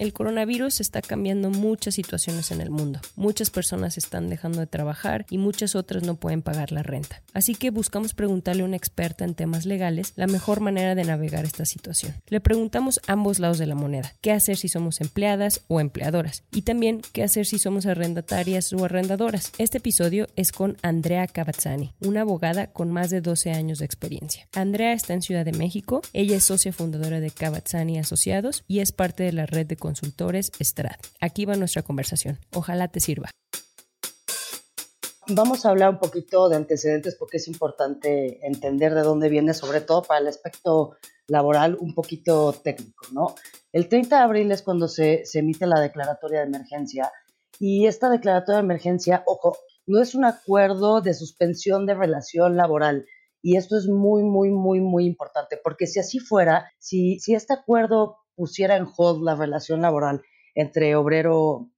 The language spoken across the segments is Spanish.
el coronavirus está cambiando muchas situaciones en el mundo. Muchas personas están dejando de trabajar y muchas otras no pueden pagar la renta. Así que buscamos preguntarle a una experta en temas legales la mejor manera de navegar esta situación. Le preguntamos ambos lados de la moneda, qué hacer si somos empleadas o empleadoras y también qué hacer si somos arrendatarias o arrendadoras. Este episodio es con Andrea Cavazzani, una abogada con más de 12 años de experiencia. Andrea está en Ciudad de México, ella es socia fundadora de Cavazzani Asociados y es parte de la red de consultores Strat. Aquí va nuestra conversación. Ojalá te sirva. Vamos a hablar un poquito de antecedentes porque es importante entender de dónde viene, sobre todo para el aspecto laboral un poquito técnico, ¿no? El 30 de abril es cuando se, se emite la declaratoria de emergencia y esta declaratoria de emergencia, ojo, no es un acuerdo de suspensión de relación laboral, y esto es muy, muy, muy, muy importante, porque si así fuera, si, si este acuerdo pusiera en hold la relación laboral entre obrero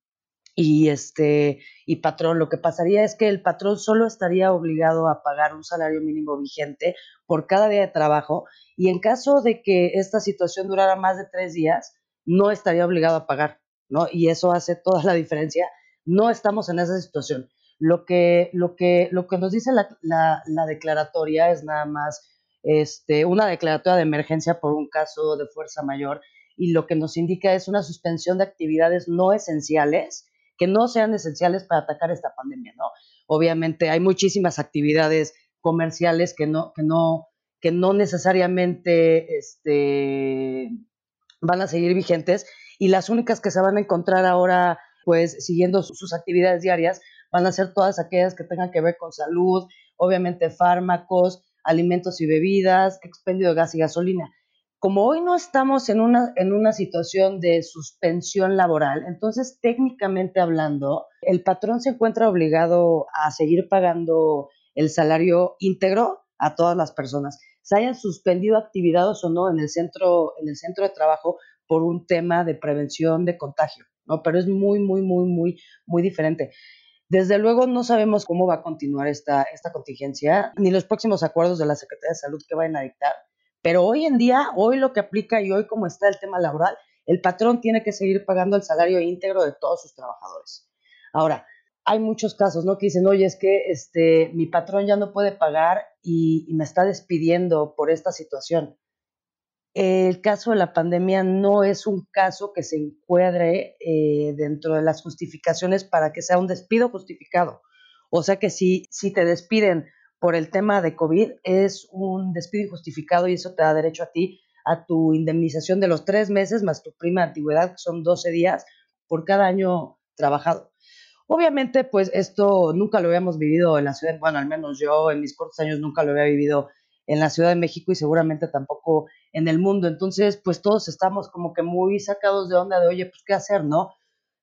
y este y patrón, lo que pasaría es que el patrón solo estaría obligado a pagar un salario mínimo vigente por cada día de trabajo y en caso de que esta situación durara más de tres días, no estaría obligado a pagar, ¿no? Y eso hace toda la diferencia. No estamos en esa situación. Lo que, lo que, lo que nos dice la, la, la declaratoria es nada más este, una declaratoria de emergencia por un caso de fuerza mayor y lo que nos indica es una suspensión de actividades no esenciales que no sean esenciales para atacar esta pandemia, ¿no? Obviamente hay muchísimas actividades comerciales que no, que no, que no necesariamente este, van a seguir vigentes y las únicas que se van a encontrar ahora, pues siguiendo sus actividades diarias, van a ser todas aquellas que tengan que ver con salud, obviamente fármacos, alimentos y bebidas, expendio de gas y gasolina como hoy no estamos en una, en una situación de suspensión laboral, entonces técnicamente hablando, el patrón se encuentra obligado a seguir pagando el salario íntegro a todas las personas, se hayan suspendido actividades o no en el centro, en el centro de trabajo por un tema de prevención de contagio, ¿no? Pero es muy, muy, muy, muy, muy diferente. Desde luego no sabemos cómo va a continuar esta, esta contingencia, ni los próximos acuerdos de la Secretaría de Salud que vayan a dictar, pero hoy en día, hoy lo que aplica y hoy como está el tema laboral, el patrón tiene que seguir pagando el salario íntegro de todos sus trabajadores. Ahora, hay muchos casos, ¿no? Que dicen, oye, es que este, mi patrón ya no puede pagar y, me está despidiendo por esta situación. El caso de la pandemia no es un caso que se encuadre eh, dentro de las justificaciones para que sea un despido justificado. O sea que si, si te despiden por el tema de COVID es un despido injustificado y eso te da derecho a ti a tu indemnización de los tres meses más tu prima de antigüedad, que son 12 días por cada año trabajado. Obviamente, pues esto nunca lo habíamos vivido en la ciudad, bueno, al menos yo en mis cortos años nunca lo había vivido en la Ciudad de México y seguramente tampoco en el mundo. Entonces, pues todos estamos como que muy sacados de onda de, oye, pues qué hacer, ¿no?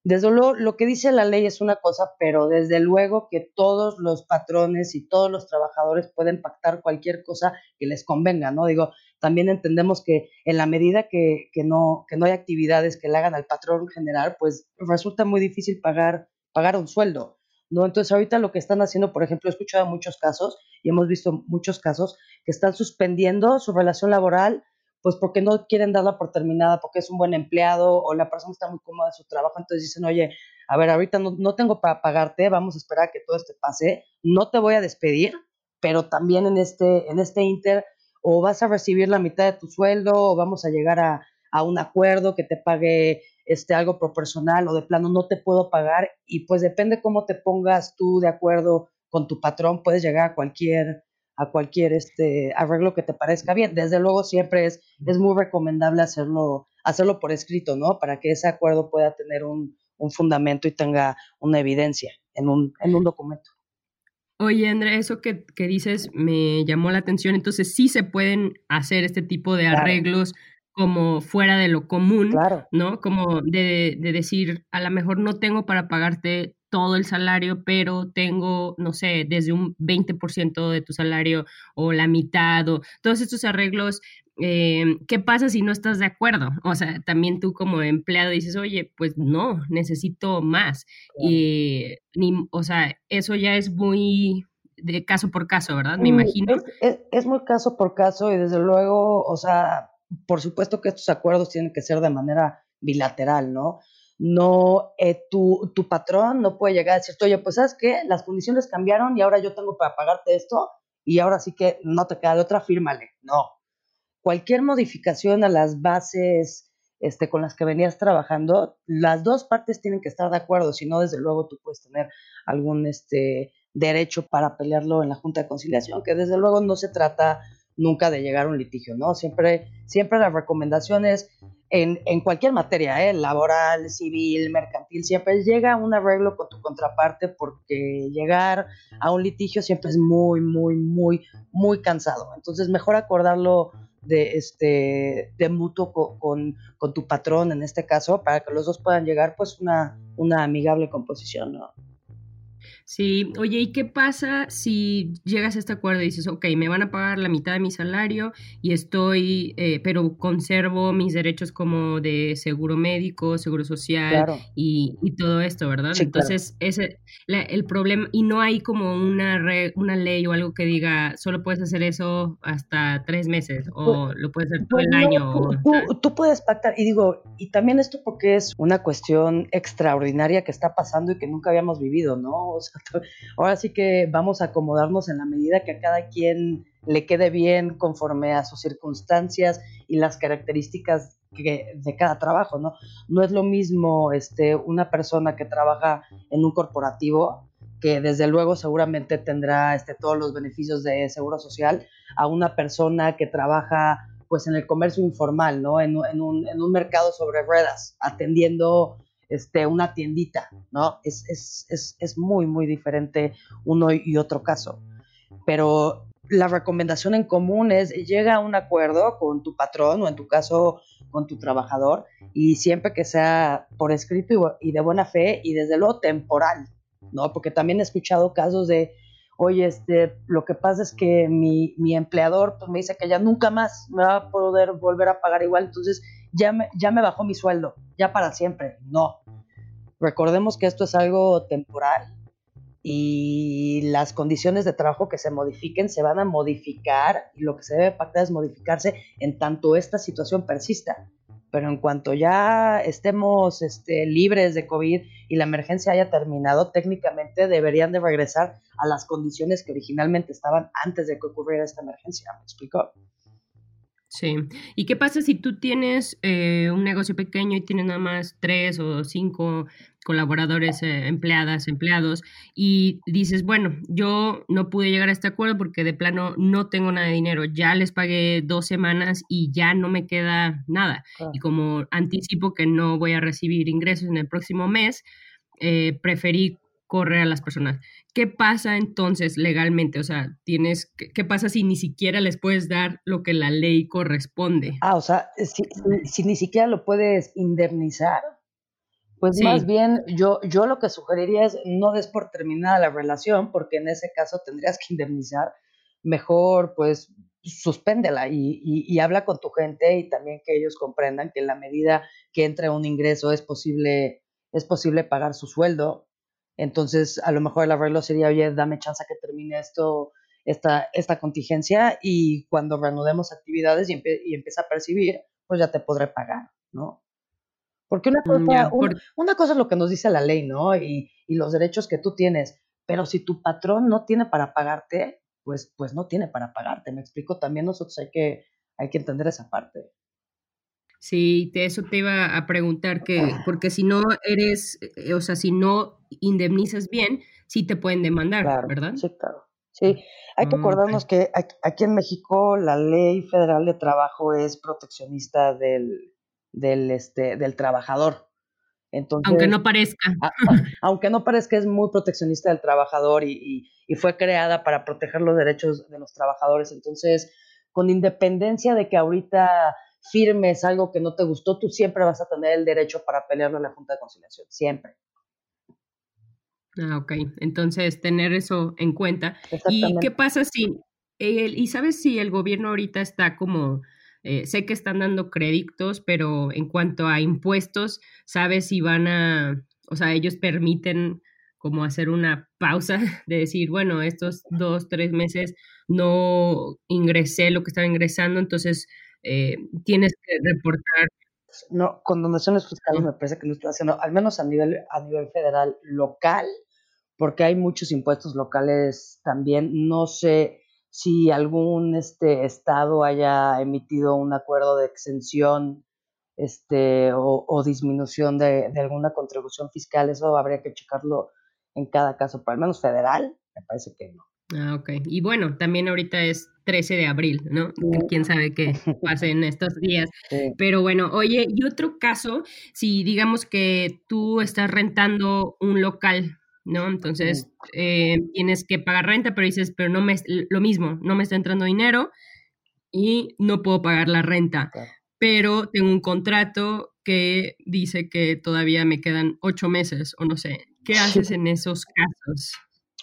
Desde luego, lo que dice la ley es una cosa, pero desde luego que todos los patrones y todos los trabajadores pueden pactar cualquier cosa que les convenga, ¿no? Digo, también entendemos que en la medida que, que, no, que no hay actividades que le hagan al patrón general, pues resulta muy difícil pagar, pagar un sueldo, ¿no? Entonces, ahorita lo que están haciendo, por ejemplo, he escuchado muchos casos y hemos visto muchos casos que están suspendiendo su relación laboral pues porque no quieren darla por terminada, porque es un buen empleado o la persona está muy cómoda en su trabajo, entonces dicen, oye, a ver, ahorita no, no tengo para pagarte, vamos a esperar a que todo esto pase, no te voy a despedir, pero también en este, en este inter, o vas a recibir la mitad de tu sueldo, o vamos a llegar a, a un acuerdo que te pague este, algo proporcional o de plano no te puedo pagar y pues depende cómo te pongas tú de acuerdo con tu patrón, puedes llegar a cualquier a cualquier este arreglo que te parezca bien. Desde luego siempre es, es muy recomendable hacerlo, hacerlo por escrito, ¿no? Para que ese acuerdo pueda tener un, un fundamento y tenga una evidencia en un, en un documento. Oye, Andrea, eso que, que, dices me llamó la atención. Entonces, sí se pueden hacer este tipo de arreglos como fuera de lo común, ¿no? Como de, de, decir, a lo mejor no tengo para pagarte todo el salario, pero tengo, no sé, desde un 20% de tu salario o la mitad o todos estos arreglos. Eh, ¿Qué pasa si no estás de acuerdo? O sea, también tú como empleado dices, oye, pues no, necesito más. Y, ni, o sea, eso ya es muy de caso por caso, ¿verdad? Me imagino. Es, es, muy caso por caso y desde luego, o sea, por supuesto que estos acuerdos tienen que ser de manera bilateral, ¿no? No, eh, tu, tu, patrón no puede llegar a decirte, oye, pues sabes que las condiciones cambiaron y ahora yo tengo para pagarte esto y ahora sí que no te queda de otra, fírmale. No. Cualquier modificación a las bases este, con las que venías trabajando, las dos partes tienen que estar de acuerdo, si no, desde luego tú puedes tener algún este, derecho para pelearlo en la Junta de Conciliación, que desde luego no se trata nunca de llegar a un litigio, ¿no? Siempre, siempre las recomendaciones en, en cualquier materia, ¿eh? laboral, civil, mercantil, siempre llega a un arreglo con tu contraparte porque llegar a un litigio siempre es muy, muy, muy, muy cansado. Entonces, mejor acordarlo de, este, de mutuo con, con, tu patrón en este caso para que los dos puedan llegar pues una, una amigable composición, ¿no? Sí, oye, ¿y qué pasa si llegas a este acuerdo y dices, ok, me van a pagar la mitad de mi salario y estoy, eh, pero conservo mis derechos como de seguro médico, seguro social y, y, todo esto, ¿verdad? Entonces, ese el problema, y no hay como una, una ley o algo que diga, solo puedes hacer eso hasta tres meses o lo puedes hacer todo el año. Tú, tú puedes pactar, y digo, y también esto porque es una cuestión extraordinaria que está pasando y que nunca habíamos vivido, ¿no? O sea, ahora sí que vamos a acomodarnos en la medida que a cada quien le quede bien conforme a sus circunstancias y las características de cada trabajo, ¿no? No es lo mismo este, una persona que trabaja en un corporativo que desde luego seguramente tendrá este, todos los beneficios de seguro social, a una persona que trabaja pues en el comercio informal, ¿no? En un mercado sobre ruedas, atendiendo este, una tiendita, ¿no? Es, es, es, es muy, muy diferente uno y otro caso. Pero la recomendación en común es llega a un acuerdo con tu patrón o en tu caso con tu trabajador y siempre que sea por escrito y, de buena fe y desde luego temporal, ¿no? Porque también he escuchado casos de, oye, este, lo que pasa es que mi, mi empleador pues, me dice que ya nunca más me va a poder volver a pagar igual, entonces ya me, ya me bajó mi sueldo, ya para siempre. No. Recordemos que esto es algo temporal y las condiciones de trabajo que se modifiquen se van a modificar y lo que se debe pactar es modificarse en tanto esta situación persista. Pero en cuanto ya estemos este, libres de COVID y la emergencia haya terminado, técnicamente deberían de regresar a las condiciones que originalmente estaban antes de que ocurriera esta emergencia. ¿Me explico? Sí. ¿Y qué pasa si tú tienes eh, un negocio pequeño y tienes nada más tres o cinco colaboradores, eh, empleadas, empleados, y dices, bueno, yo no pude llegar a este acuerdo porque de plano no tengo nada de dinero, ya les pagué dos semanas y ya no me queda nada. Y como anticipo que no voy a recibir ingresos en el próximo mes, eh, preferí correr a las personas. ¿Qué pasa entonces legalmente? O sea, tienes, ¿qué, pasa si ni siquiera les puedes dar lo que la ley corresponde? Ah, o sea, si, ni siquiera lo puedes indemnizar, pues más bien yo, yo lo que sugeriría es no des por terminada la relación, porque en ese caso tendrías que indemnizar. Mejor, pues, suspéndela y, y, habla con tu gente y también que ellos comprendan que en la medida que entre un ingreso es posible, es posible pagar su sueldo entonces, a lo mejor el arreglo sería, oye, dame chance a que termine esto, esta, esta contingencia y cuando reanudemos actividades y, empiece a percibir, pues ya te podré pagar, ¿no? Porque una mm, cosa, una cosa es lo que nos dice la ley, ¿no? Y, y, los derechos que tú tienes, pero si tu patrón no tiene para pagarte, pues, pues no tiene para pagarte, me explico, también nosotros hay que, hay que entender esa parte. Sí, de eso te iba a preguntar que, porque si no eres, eh, o sea, si no indemnizas bien, sí te pueden demandar, ¿verdad? Sí, claro. Sí, hay que ah, acordarnos que aquí en México la ley federal de trabajo es proteccionista del, del, este, del trabajador. Entonces, aunque no parezca. aunque no parezca, es muy proteccionista del trabajador y, y, fue creada para proteger los derechos de los trabajadores. Entonces, con independencia de que ahorita firmes algo que no te gustó, tú siempre vas a tener el derecho para pelearlo en la Junta de Conciliación, siempre. Ah, ok. Entonces, tener eso en cuenta. ¿Y qué pasa si, el, y sabes si el gobierno ahorita está como, eh, sé que están dando créditos, pero en cuanto a impuestos, ¿sabes si van a, o sea, ellos permiten como hacer una pausa de decir, bueno, estos dos, tres meses no ingresé lo que estaba ingresando, entonces eh, tienes que reportar. No, con donaciones fiscales me parece que lo están haciendo, al menos a nivel, a nivel federal, local, porque hay muchos impuestos locales también. No sé si algún este, estado haya emitido un acuerdo de exención este, o, disminución de, de, alguna contribución fiscal. Eso habría que checarlo en cada caso, pero al menos federal, me parece que no. Ah, ok. Y bueno, también ahorita es 13 de abril, ¿no? Quién sabe qué pase en estos días. Pero bueno, oye, y otro caso, si digamos que tú estás rentando un local, ¿no? Entonces eh, tienes que pagar renta, pero dices, pero no me, lo mismo, no me está entrando dinero y no puedo pagar la renta. Pero tengo un contrato que dice que todavía me quedan ocho meses o no sé. ¿Qué haces en esos casos?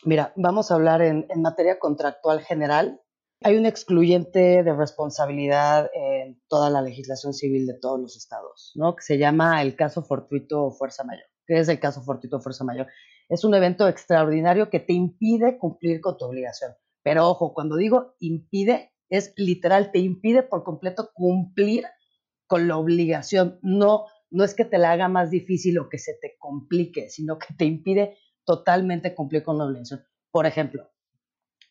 Mira, vamos a hablar en, materia contractual general. Hay un excluyente de responsabilidad en toda la legislación civil de todos los estados, ¿no? Que se llama el caso fortuito o fuerza mayor. ¿Qué es el caso fortuito o fuerza mayor? Es un evento extraordinario que te impide cumplir con tu obligación. Pero ojo, cuando digo impide, es literal, te impide por completo cumplir con la obligación. No, no es que te la haga más difícil o que se te complique, sino que te impide totalmente cumplir con la obligación. Por ejemplo,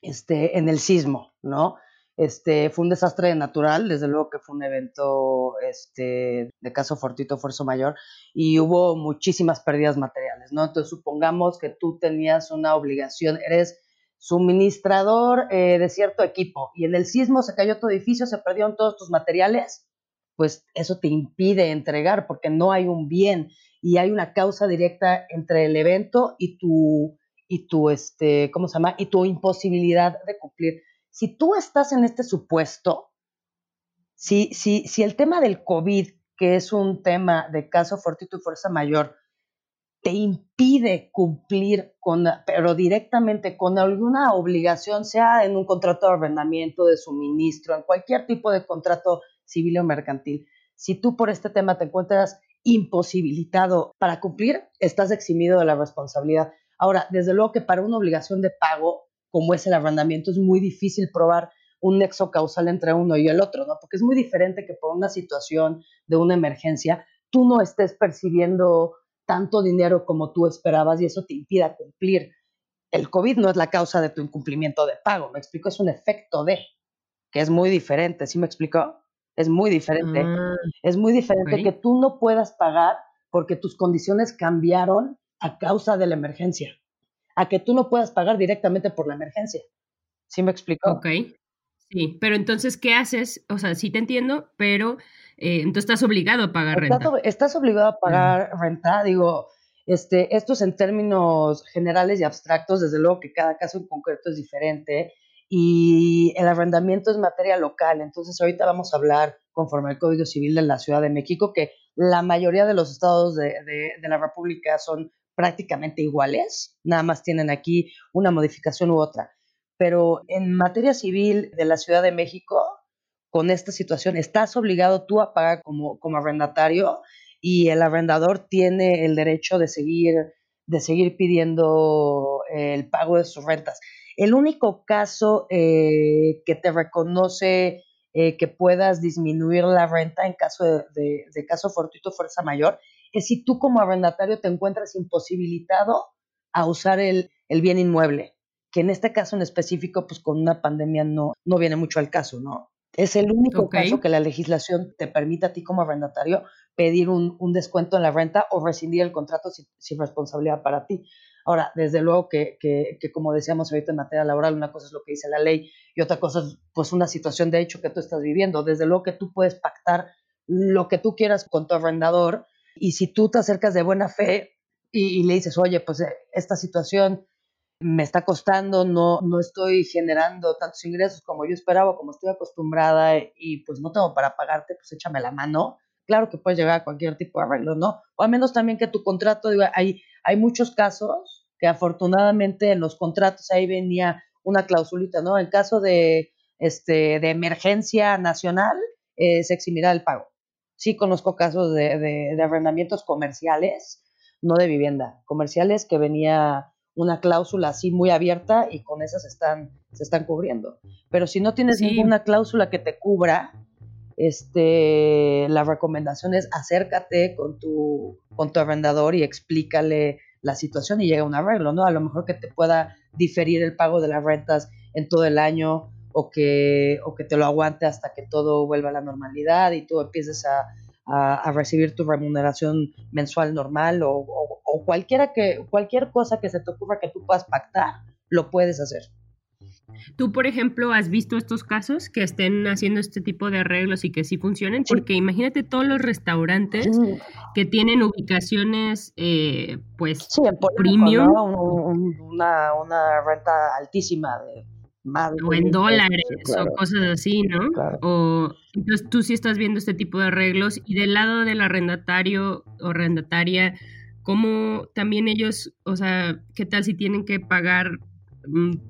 este, en el sismo, ¿no? Este, fue un desastre natural, desde luego que fue un evento este, de caso fortito, fuerza mayor, y hubo muchísimas pérdidas materiales, ¿no? Entonces, supongamos que tú tenías una obligación, eres suministrador eh, de cierto equipo, y en el sismo se cayó tu edificio, se perdieron todos tus materiales, pues eso te impide entregar porque no hay un bien y hay una causa directa entre el evento y tu, y tu, este, ¿cómo se llama? Y tu imposibilidad de cumplir. Si tú estás en este supuesto, si, si, si el tema del COVID, que es un tema de caso fortito y fuerza mayor, te impide cumplir con, pero directamente con alguna obligación, sea en un contrato de arrendamiento, de suministro, en cualquier tipo de contrato civil o mercantil. Si tú por este tema te encuentras imposibilitado para cumplir, estás eximido de la responsabilidad. Ahora, desde luego que para una obligación de pago, como es el arrendamiento, es muy difícil probar un nexo causal entre uno y el otro, ¿no? Porque es muy diferente que por una situación de una emergencia, tú no estés percibiendo tanto dinero como tú esperabas y eso te impida cumplir. El COVID no es la causa de tu incumplimiento de pago, me explico, es un efecto de, que es muy diferente, ¿sí me explico? Es muy diferente. Ah, es muy diferente que tú no puedas pagar porque tus condiciones cambiaron a causa de la emergencia. A que tú no puedas pagar directamente por la emergencia. ¿Sí me explico? Ok. Sí, pero entonces, ¿qué haces? O sea, sí te entiendo, pero eh, entonces estás obligado a pagar renta. Estás obligado a pagar renta, digo, este, esto es en términos generales y abstractos, desde luego que cada caso en concreto es diferente y el arrendamiento es materia local. Entonces, ahorita vamos a hablar conforme al Código Civil de la Ciudad de México, que la mayoría de los estados de, la República son prácticamente iguales, nada más tienen aquí una modificación u otra. Pero en materia civil de la Ciudad de México, con esta situación, estás obligado tú a pagar como, como arrendatario y el arrendador tiene el derecho de seguir, de seguir pidiendo el pago de sus rentas. El único caso eh, que te reconoce eh, que puedas disminuir la renta en caso de, caso fortuito fuerza mayor es si tú como arrendatario te encuentras imposibilitado a usar el, bien inmueble, que en este caso en específico, pues con una pandemia no, no viene mucho al caso, ¿no? Es el único caso que la legislación te permite a ti como arrendatario pedir un, descuento en la renta o rescindir el contrato sin, responsabilidad para ti. Ahora, desde luego que, que, que, como decíamos ahorita en materia laboral, una cosa es lo que dice la ley y otra cosa es pues una situación de hecho que tú estás viviendo. Desde luego que tú puedes pactar lo que tú quieras con tu arrendador y si tú te acercas de buena fe y, le dices, oye, pues eh, esta situación me está costando, no, no estoy generando tantos ingresos como yo esperaba, como estoy acostumbrada y pues no tengo para pagarte, pues échame la mano. Claro que puedes llegar a cualquier tipo de arreglo, ¿no? O al menos también que tu contrato, digo, hay, hay muchos casos que afortunadamente en los contratos ahí venía una clausulita, ¿no? En caso de, este, de emergencia nacional, eh, se eximirá el pago. Sí conozco casos de, de, de arrendamientos comerciales, no de vivienda, comerciales que venía una cláusula así muy abierta y con esas están, se están cubriendo. Pero si no tienes ninguna cláusula que te cubra, este, la recomendación es acércate con tu, con tu arrendador y explícale la situación y llega a un arreglo, ¿no? A lo mejor que te pueda diferir el pago de las rentas en todo el año o que, o que te lo aguante hasta que todo vuelva a la normalidad y tú empieces a, a, recibir tu remuneración mensual normal o, cualquiera que, cualquier cosa que se te ocurra que tú puedas pactar, lo puedes hacer. Tú, por ejemplo, has visto estos casos que estén haciendo este tipo de arreglos y que sí funcionen, porque imagínate todos los restaurantes que tienen ubicaciones, eh, pues, sí, premium. una, una renta altísima de o en dólares o cosas así, ¿no? O entonces tú sí estás viendo este tipo de arreglos y del lado del arrendatario o arrendataria, ¿cómo también ellos, o sea, qué tal si tienen que pagar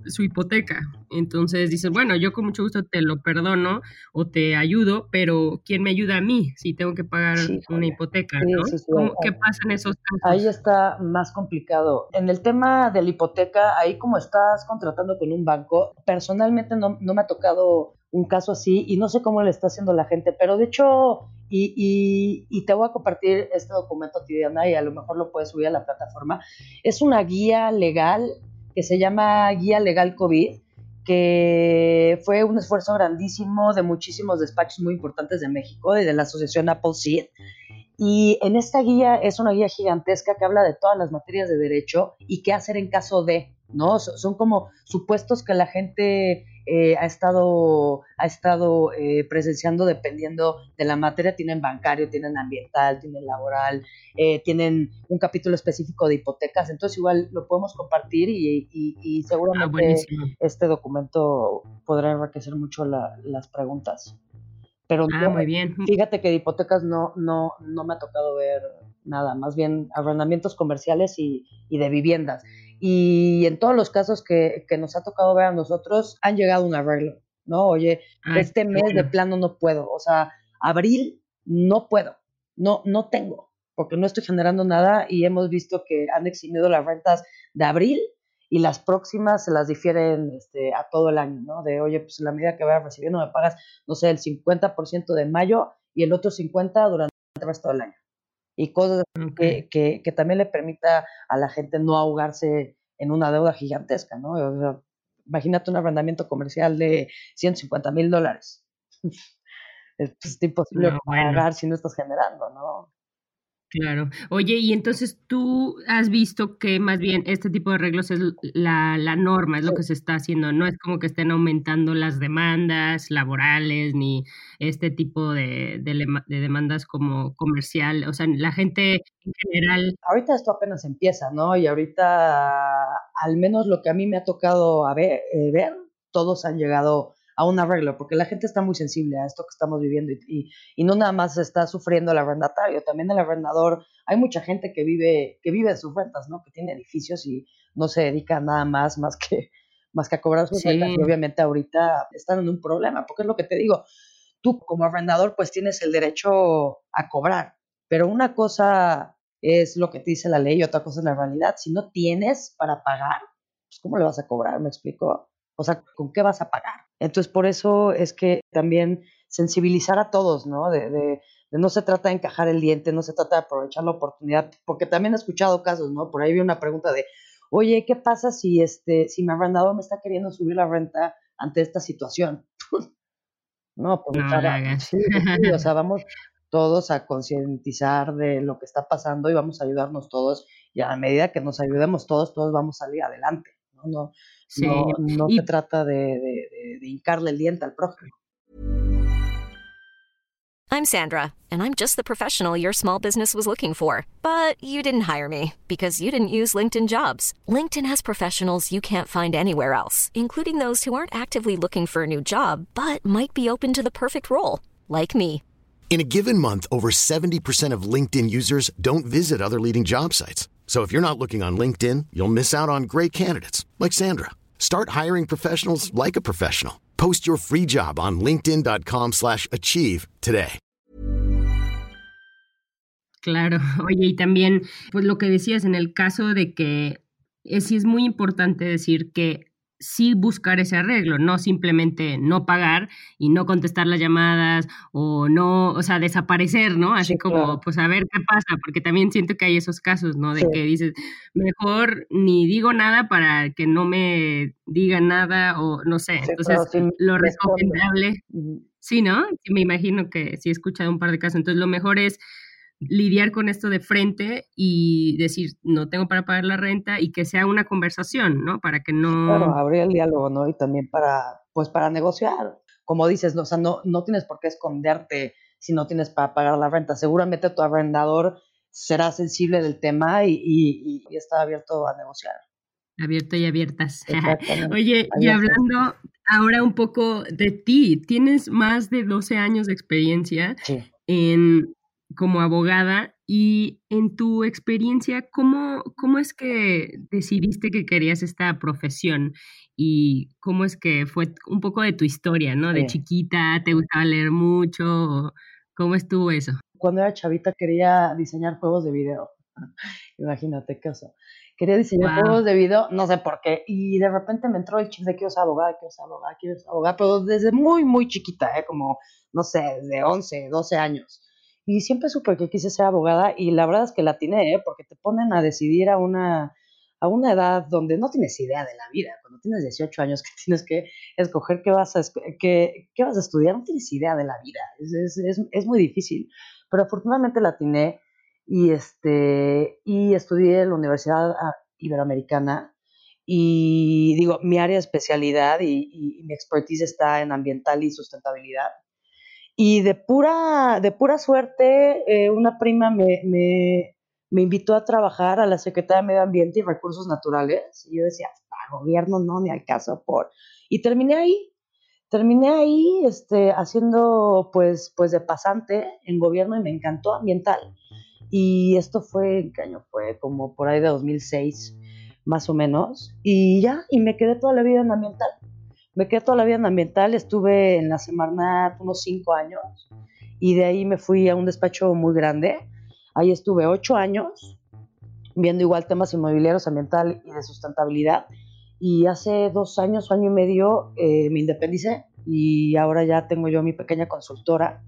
su hipoteca. Entonces dices, bueno, yo con mucho gusto te lo perdono o te ayudo, pero ¿quién me ayuda a mí si tengo que pagar una hipoteca? ¿Qué pasa en esos casos? Ahí está más complicado. En el tema de la hipoteca, ahí como estás contratando con un banco, personalmente no, me ha tocado un caso así y no sé cómo le está haciendo la gente, pero de hecho, y, y, te voy a compartir este documento, Tidiana, y a lo mejor lo puedes subir a la plataforma, es una guía legal que se llama Guía Legal COVID, que fue un esfuerzo grandísimo de muchísimos despachos muy importantes de México y de la asociación Apple Seed. Y en esta guía es una guía gigantesca que habla de todas las materias de derecho y qué hacer en caso de, ¿no? Son como supuestos que la gente eh, ha estado, ha estado eh, presenciando dependiendo de la materia. Tienen bancario, tienen ambiental, tienen laboral, eh, tienen un capítulo específico de hipotecas. Entonces igual lo podemos compartir y, y, seguramente ah, este documento podrá enriquecer mucho las preguntas. Pero ah, muy bien. fíjate que de hipotecas no, no, no me ha tocado ver nada, más bien arrendamientos comerciales y, y de viviendas. Y en todos los casos que, nos ha tocado ver a nosotros, han llegado a un arreglo, ¿no? Oye, este mes de plano no puedo, o sea, abril no puedo, no, no tengo, porque no estoy generando nada y hemos visto que han eximido las rentas de abril y las próximas se las difieren este, a todo el año, ¿no? De, oye, pues la medida que vayas recibiendo me pagas, no sé, el 50% de mayo y el otro 50% durante el resto del año y cosas que, que, también le permita a la gente no ahogarse en una deuda gigantesca, ¿no? imagínate un arrendamiento comercial de 150 mil dólares. es imposible pagar si no estás generando, ¿no? Claro. Oye, y entonces tú has visto que más bien este tipo de arreglos es la, la norma, es lo que se está haciendo, no es como que estén aumentando las demandas laborales ni este tipo de, de, demandas como comercial, o sea, la gente en general. Ahorita esto apenas empieza, ¿no? Y ahorita, al menos lo que a mí me ha tocado a ver, eh, ver todos han llegado a un arreglo, porque la gente está muy sensible a esto que estamos viviendo y, y, no nada más está sufriendo el arrendatario, también el arrendador, hay mucha gente que vive, que vive de sus rentas, ¿no? Que tiene edificios y no se dedica a nada más más que, más que a cobrar sus rentas y obviamente ahorita están en un problema, porque es lo que te digo, tú como arrendador pues tienes el derecho a cobrar, pero una cosa es lo que te dice la ley y otra cosa es la realidad. Si no tienes para pagar, pues ¿cómo le vas a cobrar? ¿Me explico? O sea, ¿con qué vas a pagar? Entonces, por eso es que también sensibilizar a todos, ¿no? De, de, no se trata de encajar el diente, no se trata de aprovechar la oportunidad, porque también he escuchado casos, ¿no? Por ahí vi una pregunta de, oye, ¿qué pasa si, este, si mi arrendador me está queriendo subir la renta ante esta situación? No, pues No sí, sí, o sea, vamos todos a concientizar de lo que está pasando y vamos a ayudarnos todos y a medida que nos ayudemos todos, todos vamos a salir adelante. No, no, Sí. no, no Y- se trata de, de, de- de hincarle el diente al prójimo. I'm Sandra, and I'm just the professional your small business was looking for. But you didn't hire me because you didn't use LinkedIn jobs. LinkedIn has professionals you can't find anywhere else, including those who aren't actively looking for a new job but might be open to the perfect role, like me. In a given month, over 70% of LinkedIn users don't visit other leading job sites. So if you're not looking on LinkedIn, you'll miss out on great candidates like Sandra. Start hiring professionals like a professional. Post your free job on linkedin.com/achieve today. Claro, oye, y también, pues lo que decías en el caso de que es, sí es muy importante decir que sí buscar ese arreglo, no simplemente no pagar y no contestar las llamadas o no, o sea, desaparecer, ¿no? Así Sí, como, claro. pues a ver qué pasa, porque también siento que hay esos casos, ¿no? De Sí. que dices, mejor ni digo nada para que no me digan nada o no sé. Sí, Entonces, claro, lo recomendable Sí, ¿no? Me imagino que sí he escuchado un par de casos. Entonces, lo mejor es lidiar con esto de frente y decir, no tengo para pagar la renta y que sea una conversación, ¿no? Para que no... Claro, abrir el diálogo, ¿no? Y también para, pues para negociar. Como dices, ¿no? o sea, no, no tienes por qué esconderte si no tienes para pagar la renta. Seguramente tu arrendador será sensible del tema y, y, y está abierto a negociar. Abierto y abiertas. Oye, y hablando ahora un poco de ti, tienes más de 12 años de experiencia Sí. en, como abogada y en tu experiencia, ¿cómo, ¿cómo es que decidiste que querías esta profesión? Y cómo es que fue un poco de tu historia, ¿no? De Sí. chiquita, ¿te gustaba leer mucho? ¿O ¿Cómo estuvo eso? Cuando era chavita quería diseñar juegos de video. Imagínate qué oso. Quería diseñar Wow. juegos de video, no sé por qué. Y de repente me entró el chip de quiero ser abogada, quiero ser abogada, quiero ser abogada. Pero desde muy, muy chiquita, ¿eh? como, no sé, desde 11, 12 años. Y siempre supe que quise ser abogada y la verdad es que la ¿eh? porque te ponen a decidir a una, a una edad donde no tienes idea de la vida. Cuando tienes 18 años que tienes que escoger qué vas a, qué, qué vas a estudiar, no tienes idea de la vida. Es, es, es, muy difícil. Pero afortunadamente la y, este, y estudié en la Universidad ah, Iberoamericana. Y digo, mi área de especialidad y, y- y mi expertise está en ambiental y sustentabilidad. Y de pura, de pura suerte, eh, una prima me, me, invitó a trabajar a la Secretaría de Medio Ambiente y Recursos Naturales. Y yo decía, "Ah, gobierno no, ni al caso por. Y terminé ahí. Terminé ahí este, haciendo pues, pues de pasante en gobierno y me encantó ambiental. Y esto fue, ¿en ¿qué año fue? Como por ahí de 2006, más o menos. Y ya, y me quedé toda la vida en ambiental. Me quedé toda la vida en ambiental, estuve en la Semarnat unos cinco años y de ahí me fui a un despacho muy grande. Ahí estuve ocho años viendo igual temas inmobiliarios, ambiental y de sustentabilidad. Y hace dos años, año y medio, eh, me independicé y ahora ya tengo yo mi pequeña consultora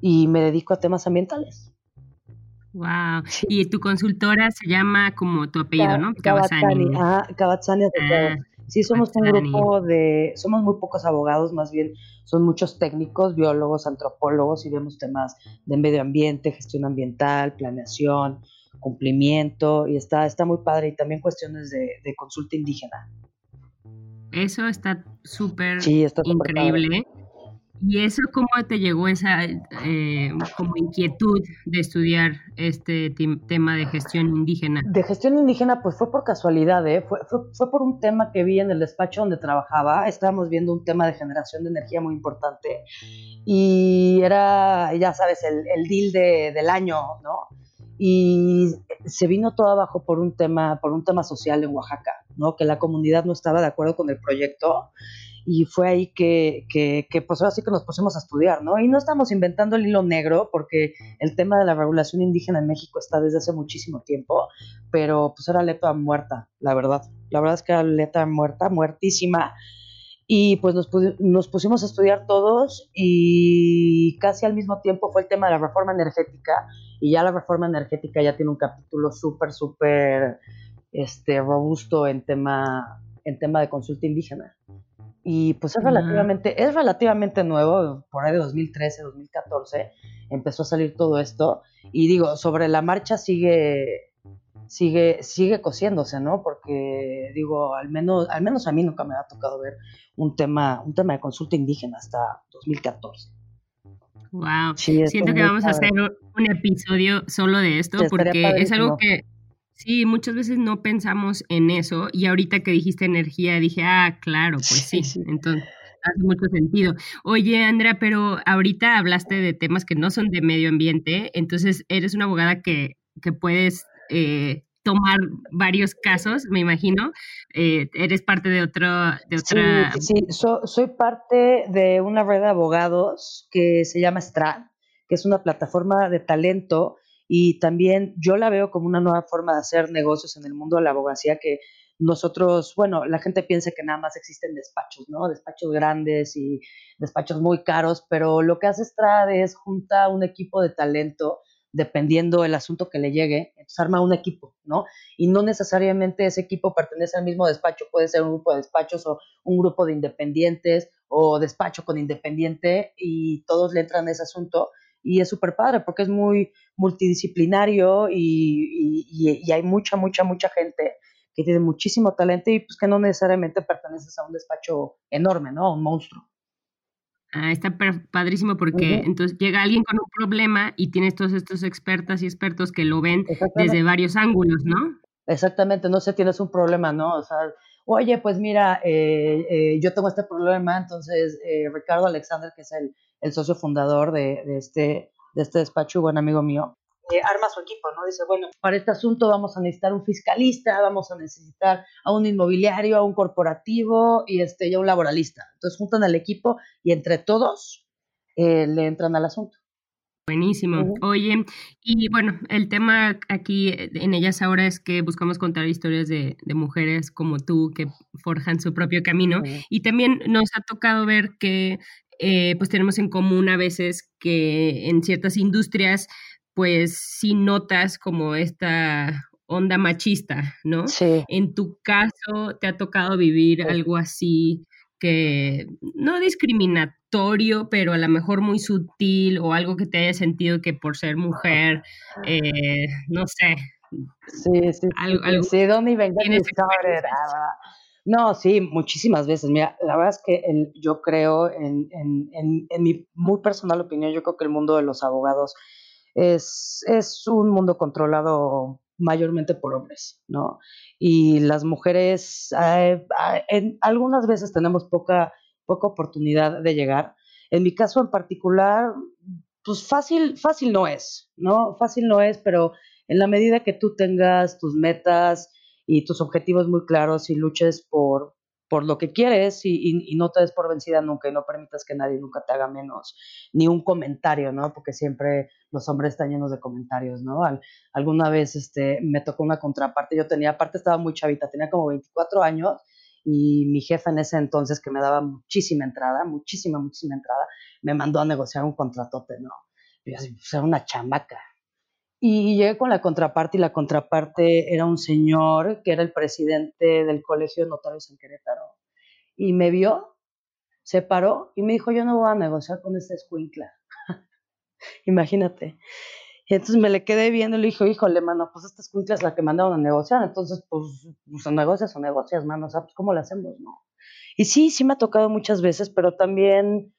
y me dedico a temas ambientales. Wow. Y tu consultora se llama como tu apellido, ¿no? Cavazzani. Ah, Cavazzani Asociados. Ah, Sí, somos un grupo de, somos muy pocos abogados, más bien son muchos técnicos, biólogos, antropólogos y vemos temas de medio ambiente, gestión ambiental, planeación, cumplimiento y está, está muy padre y también cuestiones de, de consulta indígena. Eso está súper Sí, increíble. ¿Y eso cómo te llegó esa eh, como inquietud de estudiar este tema de gestión indígena? De gestión indígena, pues fue por casualidad, ¿eh? fue, fue, fue por un tema que vi en el despacho donde trabajaba. Estábamos viendo un tema de generación de energía muy importante y era, ya sabes, el, el deal de, del año, ¿no? Y se vino todo abajo por un tema, por un tema social en Oaxaca, ¿no? Que la comunidad no estaba de acuerdo con el proyecto y fue ahí que, que, pues ahora sí que nos pusimos a estudiar, ¿no? Y no estamos inventando el hilo negro porque el tema de la regulación indígena en México está desde hace muchísimo tiempo, pero pues era letra muerta, la verdad. La verdad es que era letra muerta, muertísima. Y pues nos, nos pusimos a estudiar todos y casi al mismo tiempo fue el tema de la reforma energética y ya la reforma energética ya tiene un capítulo súper, súper este, robusto en tema, en tema de consulta indígena. Y pues es relativamente, es relativamente nuevo, por ahí de 2013, 2014, empezó a salir todo esto. Y digo, sobre la marcha sigue, sigue, sigue cosiéndose, ¿no? Porque digo, al menos, al menos a mí nunca me ha tocado ver un tema, un tema de consulta indígena hasta 2014. Wow. Siento que vamos a hacer un episodio solo de esto porque es algo que sí, muchas veces no pensamos en eso y ahorita que dijiste energía dije, ah, claro, pues sí, entonces hace mucho sentido. Oye, Andrea, pero ahorita hablaste de temas que no son de medio ambiente, entonces eres una abogada que, que puedes eh, tomar varios casos, me imagino. Eh, eres parte de, otro, de otra... Sí, sí. soy parte de una red de abogados que se llama Strad, que es una plataforma de talento y también yo la veo como una nueva forma de hacer negocios en el mundo de la abogacía que nosotros, bueno, la gente piensa que nada más existen despachos, ¿no? Despachos grandes y despachos muy caros, pero lo que hace Strad es junta un equipo de talento dependiendo el asunto que le llegue, entonces arma un equipo, ¿no? Y no necesariamente ese equipo pertenece al mismo despacho, puede ser un grupo de despachos o un grupo de independientes o despacho con independiente y todos le entran a ese asunto y es súper padre porque es muy multidisciplinario y, y, hay mucha, mucha, mucha gente que tiene muchísimo talento y pues que no necesariamente perteneces a un despacho enorme, ¿no? Un monstruo. Ah, está padrísimo porque entonces llega alguien con un problema y tienes todos estos expertas y expertos que lo ven desde varios ángulos, ¿no? Exactamente, no sé, tienes un problema, ¿no? O sea, oye, pues mira, eh, eh, yo tengo este problema, entonces eh, Ricardo Alexander, que es el, el socio fundador de, de, este, de este despacho, buen amigo mío, eh, arma su equipo, ¿no? Dice, bueno, para este asunto vamos a necesitar un fiscalista, vamos a necesitar a un inmobiliario, a un corporativo y, este, y a un laboralista. Entonces juntan al equipo y entre todos eh, le entran al asunto. Buenísimo. Oye, y bueno, el tema aquí en ellas ahora es que buscamos contar historias de, de mujeres como tú que forjan su propio camino. Y también nos ha tocado ver que eh, pues tenemos en común a veces que en ciertas industrias pues sí notas como esta onda machista, ¿no? Sí. En tu caso, ¿te ha tocado vivir algo así que no discriminatorio, pero a lo mejor muy sutil o algo que te haya sentido que por ser mujer, eh, no sé. Sí, sí, algo, sí, Donny no, sí, muchísimas veces. Mira, la verdad es que el, yo creo, en, en, en, en mi muy personal opinión, yo creo que el mundo de los abogados es, es un mundo controlado mayormente por hombres, ¿no? Y las mujeres, eh, en, algunas veces tenemos poca, poca oportunidad de llegar. En mi caso en particular, pues fácil, fácil no es, ¿no? Fácil no es, pero en la medida que tú tengas tus metas y tus objetivos muy claros y luches por, por lo que quieres y, no te des por vencida nunca y no permitas que nadie nunca te haga menos, ni un comentario, ¿no? Porque siempre los hombres están llenos de comentarios, ¿no? alguna vez este, me tocó una contraparte, yo tenía, aparte estaba muy chavita, tenía como 24 años y mi jefa en ese entonces, que me daba muchísima entrada, muchísima, muchísima entrada, me mandó a negociar un contratote, ¿no? Y así, pues era una chamaca, y llegué con la contraparte y la contraparte era un señor que era el presidente del Colegio de Notarios en Querétaro. Y me vio, se paró y me dijo, yo no voy a negociar con esta escuincla. Imagínate. Y entonces me le quedé viendo y le dije, híjole, mano, pues esta escuincla es la que mandaron a negociar, entonces pues, pues negocias o negocias, mano, o sea, pues ¿cómo le hacemos, no? Y sí, sí me ha tocado muchas veces, pero también,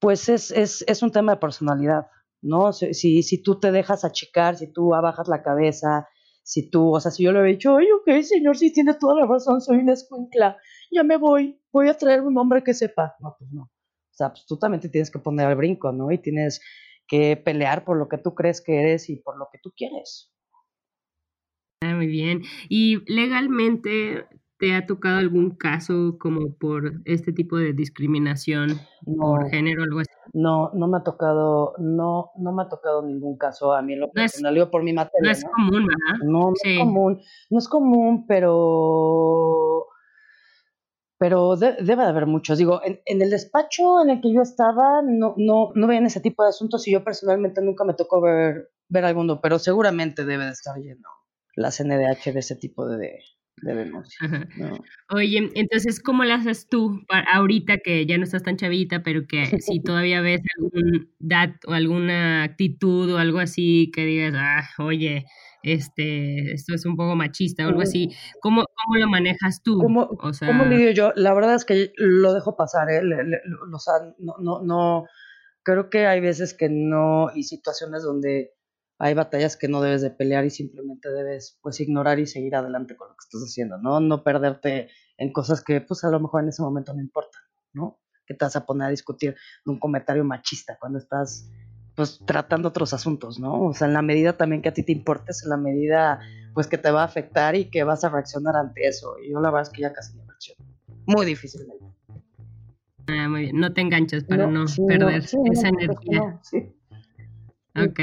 pues es, es, es un tema de personalidad. ¿No? Si, si tú te dejas achicar, si tú abajas la cabeza, si tú, o sea, si yo le he dicho, ay, ok, señor, sí tiene toda la razón, soy una escuincla, ya me voy, voy a traer un hombre que sepa. No, pues no. O sea, pues tú también tienes que poner al brinco, ¿no? Y tienes que pelear por lo que tú crees que eres y por lo que tú quieres. Ah, muy bien. Y legalmente, ¿Te ha tocado algún caso como por este tipo de discriminación por género o algo así? No, no me ha tocado, no, no me ha tocado ningún caso a mí en lo personal, yo por mi materia. No es común, ¿verdad? No, no es común, no es común, pero pero debe de haber muchos. Digo, en, el despacho en el que yo estaba no, no, no veían ese tipo de asuntos y yo personalmente nunca me tocó ver, ver alguno, pero seguramente debe de estar lleno la CNDH de ese tipo de, debemos. Oye, entonces, ¿cómo lo haces tú para ahorita que ya no estás tan chavita, pero que si todavía ves algún dat o alguna actitud o algo así que digas, ah, oye, este, esto es un poco machista o algo así, ¿cómo, cómo lo manejas tú? ¿Cómo, o sea, ¿cómo lidio yo? La verdad es que lo dejo pasar, ¿eh? no, no, no, creo que hay veces que no, y situaciones donde hay batallas que no debes de pelear y simplemente debes pues ignorar y seguir adelante con lo que estás haciendo, ¿no? No perderte en cosas que pues a lo mejor en ese momento no importan, ¿no? Que te vas a poner a discutir de un comentario machista cuando estás pues tratando otros asuntos, ¿no? O sea, en la medida también que a ti te importes, en la medida pues que te va a afectar y que vas a reaccionar ante eso. Y yo la verdad es que ya casi no reacciono. Muy difícilmente. Ah, muy bien. No te enganchas para no, perder esa energía. sí. Ok.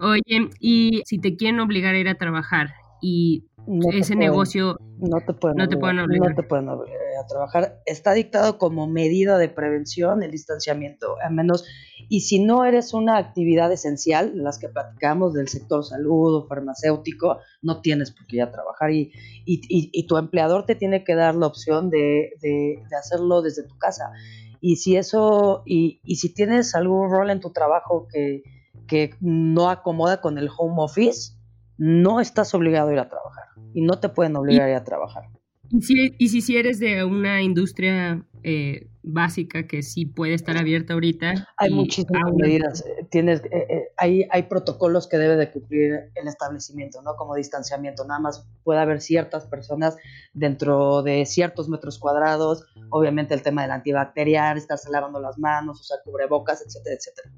Oye, y si te quieren obligar a ir a trabajar y ese negocio no te pueden, no te pueden obligar. No te pueden obligar a trabajar. Está dictado como medida de prevención el distanciamiento, a menos y si no eres una actividad esencial, las que platicamos del sector salud o farmacéutico, no tienes por qué ir a trabajar y, y, y, tu empleador te tiene que dar la opción de, de, de hacerlo desde tu casa. Y si eso, y, y si tienes algún rol en tu trabajo que, que no acomoda con el home office, no estás obligado a ir a trabajar y no te pueden obligar a ir a trabajar. Y si, y si, eres de una industria eh, básica que sí puede estar abierta ahorita. Hay muchísimas medidas. Eh, eh, hay, hay protocolos que debe de cumplir el establecimiento, ¿no? Como distanciamiento. Nada más puede haber ciertas personas dentro de ciertos metros cuadrados. Obviamente el tema del antibacterial, estarse lavando las manos, usar cubrebocas, etcétera, etcétera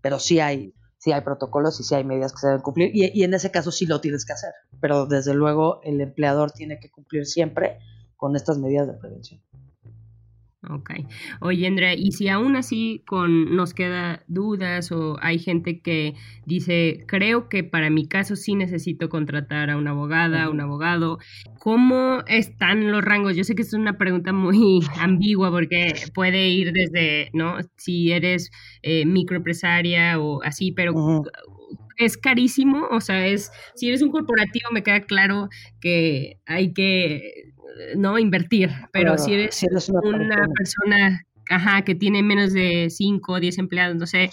pero sí hay, sí hay protocolos y sí hay medidas que se deben cumplir y, y en ese caso sí lo tienes que hacer, pero desde luego el empleador tiene que cumplir siempre con estas medidas de prevención. Ok. Oye, Andrea, y si aún así con nos queda dudas o hay gente que dice, creo que para mi caso sí necesito contratar a una abogada, un abogado, ¿cómo están los rangos? Yo sé que es una pregunta muy ambigua porque puede ir desde, ¿no? Si eres eh, microempresaria o así, pero es carísimo, o sea, es, si eres un corporativo me queda claro que hay que no invertir, pero si eres, una, persona ajá, que tiene menos de 5 o 10 empleados, no sé,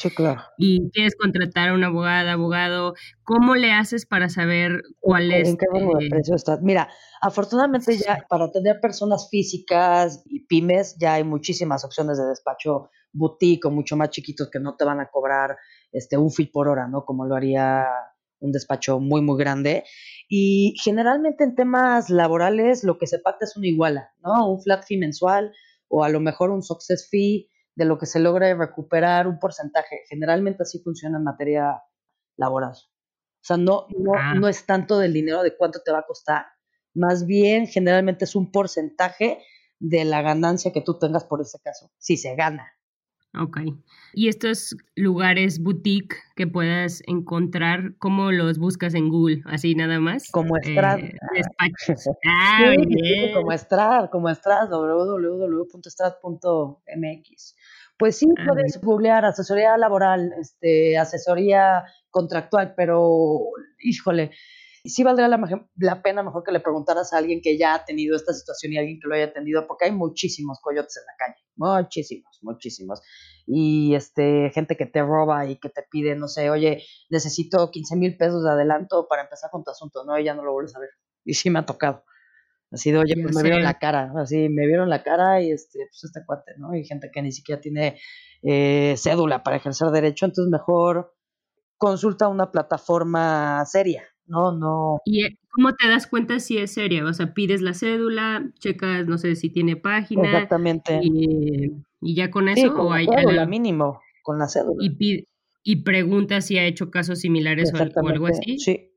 y quieres contratar a un abogado, abogado, ¿cómo le haces para saber cuál es? ¿En qué eh, precio está? Mira, afortunadamente ya para tener personas físicas y pymes ya hay muchísimas opciones de despacho boutique o mucho más chiquitos que no te van a cobrar este un fee por hora, ¿no? Como lo haría un despacho muy, muy grande. Y generalmente en temas laborales lo que se pacta es una iguala, ¿no? Un flat fee mensual o a lo mejor un success fee de lo que se logre recuperar un porcentaje. Generalmente así funciona en materia laboral. O sea, no, no, ah. no es tanto del dinero de cuánto te va a costar. Más bien, generalmente es un porcentaje de la ganancia que tú tengas por ese caso, si se gana. Ok. ¿Y estos lugares boutique que puedas encontrar, cómo los buscas en Google? Así nada más. Como Estrat. Eh, ah, como Estrat, como Estrat, www.estrat.mx. Pues sí, ah, puedes googlear asesoría laboral, este, asesoría contractual, pero híjole, sí valdría la, la, pena mejor que le preguntaras a alguien que ya ha tenido esta situación y alguien que lo haya atendido, porque hay muchísimos coyotes en la calle, muchísimos, muchísimos. Y este, gente que te roba y que te pide, no sé, oye, necesito 15 mil pesos de adelanto para empezar con tu asunto, no, y ya no lo vuelves a ver. Y sí me ha tocado. Así de, oye, pues me vieron la cara, así, me vieron la cara y este, pues este cuate, ¿no? Y gente que ni siquiera tiene eh, cédula para ejercer derecho, entonces mejor consulta una plataforma seria, no, no. ¿Y eh, cómo te das cuenta si es seria? O sea, pides la cédula, checas, no sé si tiene página. Exactamente. Y, ya con eso. o hay cédula, mínimo, con la cédula. Y, y preguntas si ha hecho casos similares o, algo así. Sí.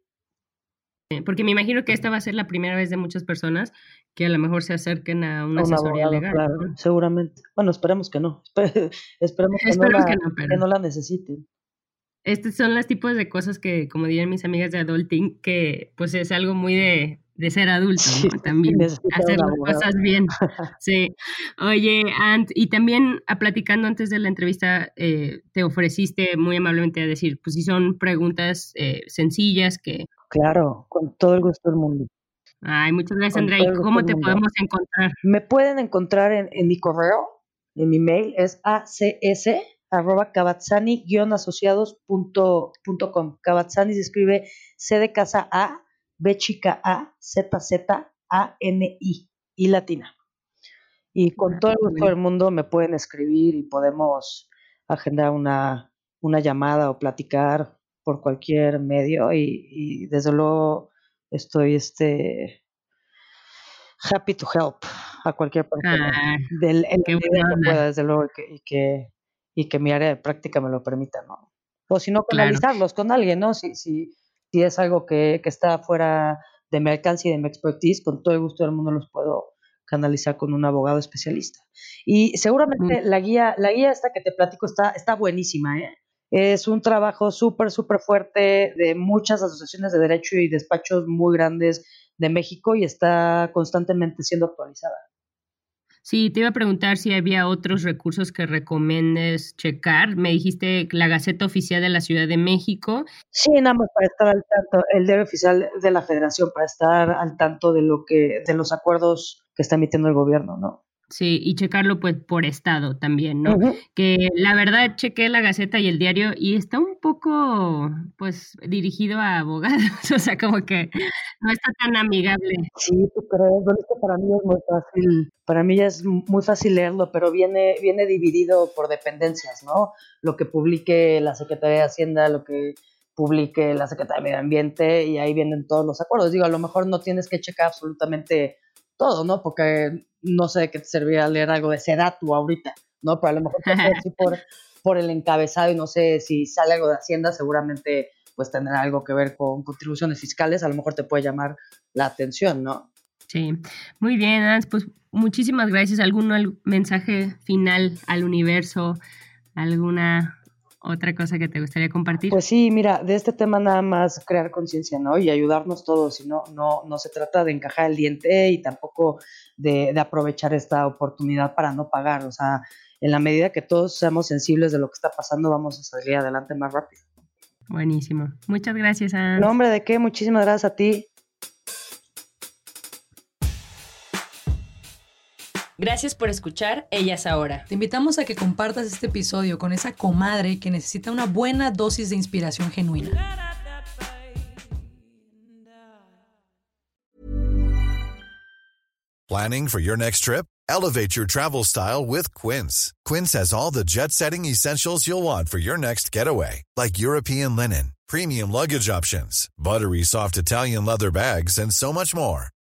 Eh, porque me imagino que esta va a ser la primera vez de muchas personas que a lo mejor se acerquen a una asesoría legal. Seguramente. Bueno, esperemos que no. esperemos que, no la, que no la necesiten. Estos son los tipos de cosas que, como dirían mis amigas de adulting, que pues es algo muy de, de ser adulto, También hacer las cosas bien. Sí. Oye, Ant, y también a, platicando antes de la entrevista, eh, te ofreciste muy amablemente a decir, pues si son preguntas eh, sencillas que... Claro, con todo el gusto del mundo. Ay, muchas gracias, Andrea. ¿Y cómo te podemos encontrar? Me pueden encontrar en, en mi correo, en mi mail, es acs arroba asociados.com. Kabatzani se escribe C de casa A, B chica A, Z Z A N I, y latina. Y con ah, todo el gusto del mundo me pueden escribir y podemos agendar una, una llamada o platicar por cualquier medio y, desde luego estoy este happy to help a cualquier persona ah, del que pueda, desde luego y que, y que, mi área de práctica me lo permita, ¿no? O si no, canalizarlos con alguien, ¿no? Si, si, si es algo que, que está fuera de mi alcance y de mi expertise, con todo el gusto del mundo los puedo canalizar con un abogado especialista. Y seguramente mm. la guía, la guía esta que te platico está, está buenísima, ¿eh? Es un trabajo súper, súper fuerte de muchas asociaciones de derecho y despachos muy grandes de México y está constantemente siendo actualizada. Sí, te iba a preguntar si había otros recursos que recomiendes checar. Me dijiste la Gaceta Oficial de la Ciudad de México. Sí, nada más para estar al tanto, el diario oficial de la Federación, para estar al tanto de lo que, de los acuerdos que está emitiendo el gobierno, ¿no? Sí, y checarlo pues por estado también, ¿no? Que la verdad chequé la Gaceta y el diario y está un poco pues dirigido a abogados, o sea, como que no está tan amigable. Sí, tú crees, bueno, es para mí es muy fácil, para mí es muy fácil leerlo, pero viene viene dividido por dependencias, ¿no? Lo que publique la Secretaría de Hacienda, lo que publique la Secretaría de Medio Ambiente y ahí vienen todos los acuerdos. Digo, a lo mejor no tienes que checar absolutamente todo, ¿no? Porque no sé de qué te serviría leer algo de Sedatu ahorita, ¿no? Pero a lo mejor te por, por el encabezado y no sé si sale algo de Hacienda, seguramente pues tendrá algo que ver con contribuciones fiscales, a lo mejor te puede llamar la atención, ¿no? Sí, muy bien, Ans, pues muchísimas gracias. ¿Algún mensaje final al universo? ¿Alguna otra cosa que te gustaría compartir? Pues sí, mira, de este tema nada más crear conciencia, ¿no? Y ayudarnos todos, y no, no, no se trata de encajar el diente y tampoco de, de aprovechar esta oportunidad para no pagar, o sea, en la medida que todos seamos sensibles de lo que está pasando, vamos a salir adelante más rápido. Buenísimo. Muchas gracias, a nombre ¿de qué? Muchísimas gracias a ti. Gracias por escuchar Ellas Ahora. Te invitamos a que compartas este episodio con esa comadre que necesita una buena dosis de inspiración genuina. Planning for your next trip? Elevate your travel style with Quince. Quince has all the jet-setting essentials you'll want for your next getaway, like European linen, premium luggage options, buttery soft Italian leather bags, and so much more